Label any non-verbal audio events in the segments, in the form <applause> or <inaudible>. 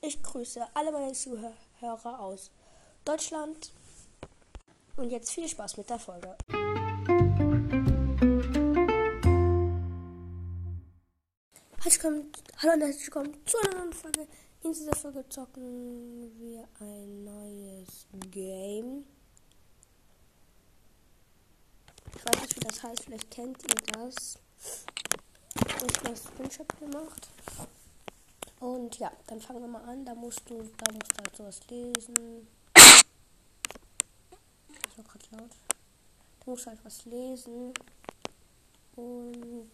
Ich grüße alle meine Zuhörer aus Deutschland. Und jetzt viel Spaß mit der Folge. Hallo und herzlich willkommen zu einer neuen Folge. In dieser Folge zocken wir ein neues Game. Ich weiß nicht, wie das heißt. Vielleicht kennt ihr das. Ich habe das Screenshot gemacht. Und ja, dann fangen wir mal an. Da musst du, da musst du halt sowas lesen. Das war gerade laut. Da musst halt was lesen. Und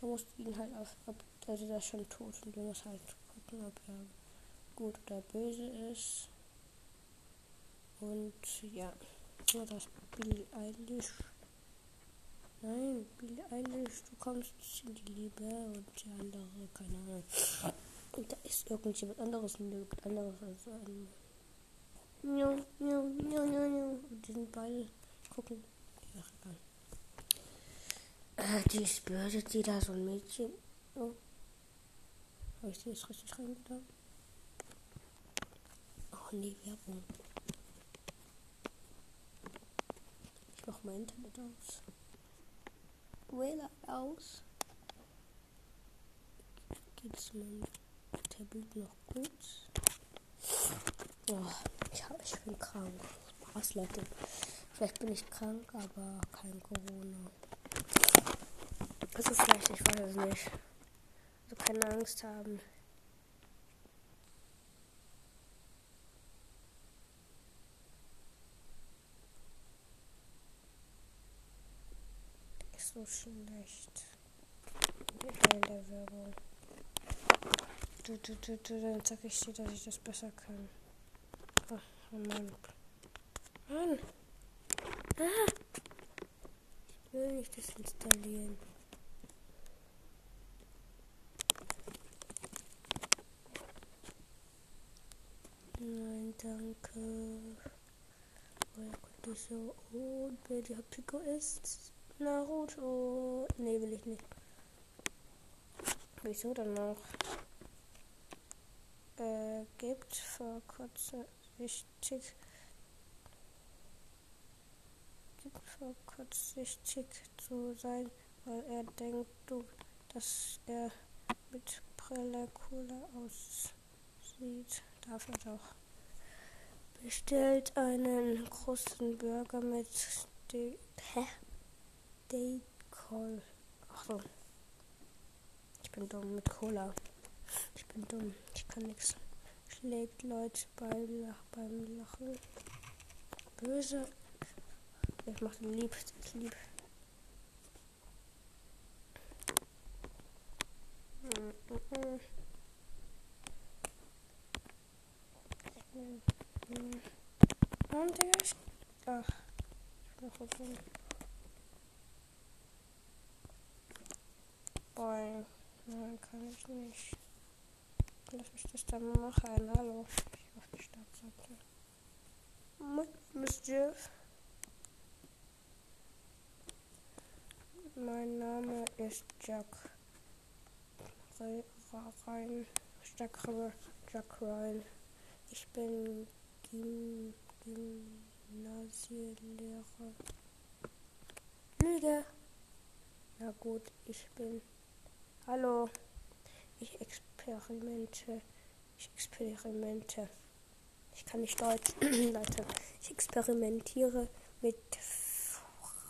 da musst du ihn halt auf, ob, also der ist schon tot und du musst halt gucken, ob er gut oder böse ist. Und ja, das Billy Eilish. Nein, Billy Eilish, du kommst in die Liebe und die andere, keine Ahnung. Und da ist irgendjemand anderes und irgend anderes als ein. Ja, ja, ja, ja, ja. Und die sind beide gucken. Ach, egal. Äh, die böse, die da so ein Mädchen. Oh. Habe ich die jetzt richtig reingetan? Oh nee, Werbung. Ich mach mein Internet aus. WLAN aus. Geht's meinem Tablet noch gut? Oh, ich, ich bin krank. Was, Leute? Vielleicht bin ich krank, aber kein Corona. Also vielleicht, ich weiß es nicht. Also keine Angst haben. So schlecht. In der Werbung. Du, du, du, du, dann sag ich dir, dass ich das besser kann. Oh, oh Mann. Mann. Ah. Ich will nicht das installieren. Nein, danke. Kommt das so? Und wer der Pico ist? Naruto. Nee, will ich nicht. Wieso dann noch? Äh, gibt vor kurzem wichtig. Gibt vor kurzsichtig zu sein, weil er denkt, du, dass er mit Brille cooler aussieht. Darf er doch. Bestellt einen großen Burger mit De Hä? Date Call. Achso. Ich bin dumm mit Cola. Ich bin dumm. Ich kann nichts. Schlägt Leute beim, Lach beim Lachen. Böse. Ich mach den lieb. Das lieb. Und Digga, ich. Ach. Ich bin noch offen. Boy. Nein, kann ich nicht. Lass mich das dann machen. Hallo. Ich auf die Startseite. Mischief. Mein Name ist Jack. Rein. Jack, Jack Ryan. Ich bin Gym Gymnasiellehrer. Lüge. Na gut, ich bin. Hallo. Ich experimente. Ich experimente. Ich kann nicht Deutsch, <clears throat> Leute. Ich experimentiere mit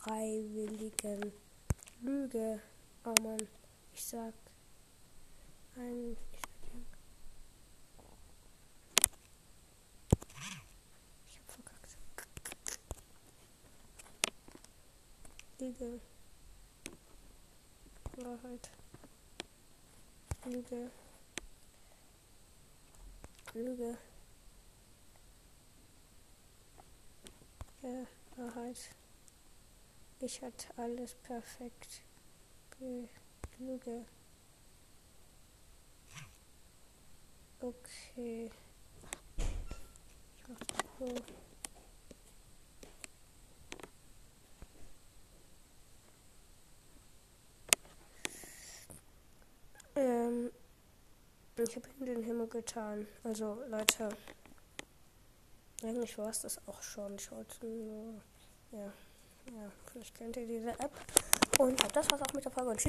Freiwilligen. Lüge. Oh Mann. Ich sag. Ein. Ich hab verkackt. Lüge. Wahrheit. Lüge. Lüge. Ja, Wahrheit. Ich hatte alles perfekt. Lüge. Okay. Ich mach so. Ich habe in den Himmel getan. Also, Leute. Eigentlich war es das auch schon. Schaut nur. Ja. Ja, vielleicht kennt ihr diese App. Und das war's auch mit der Folge. Und tschüss.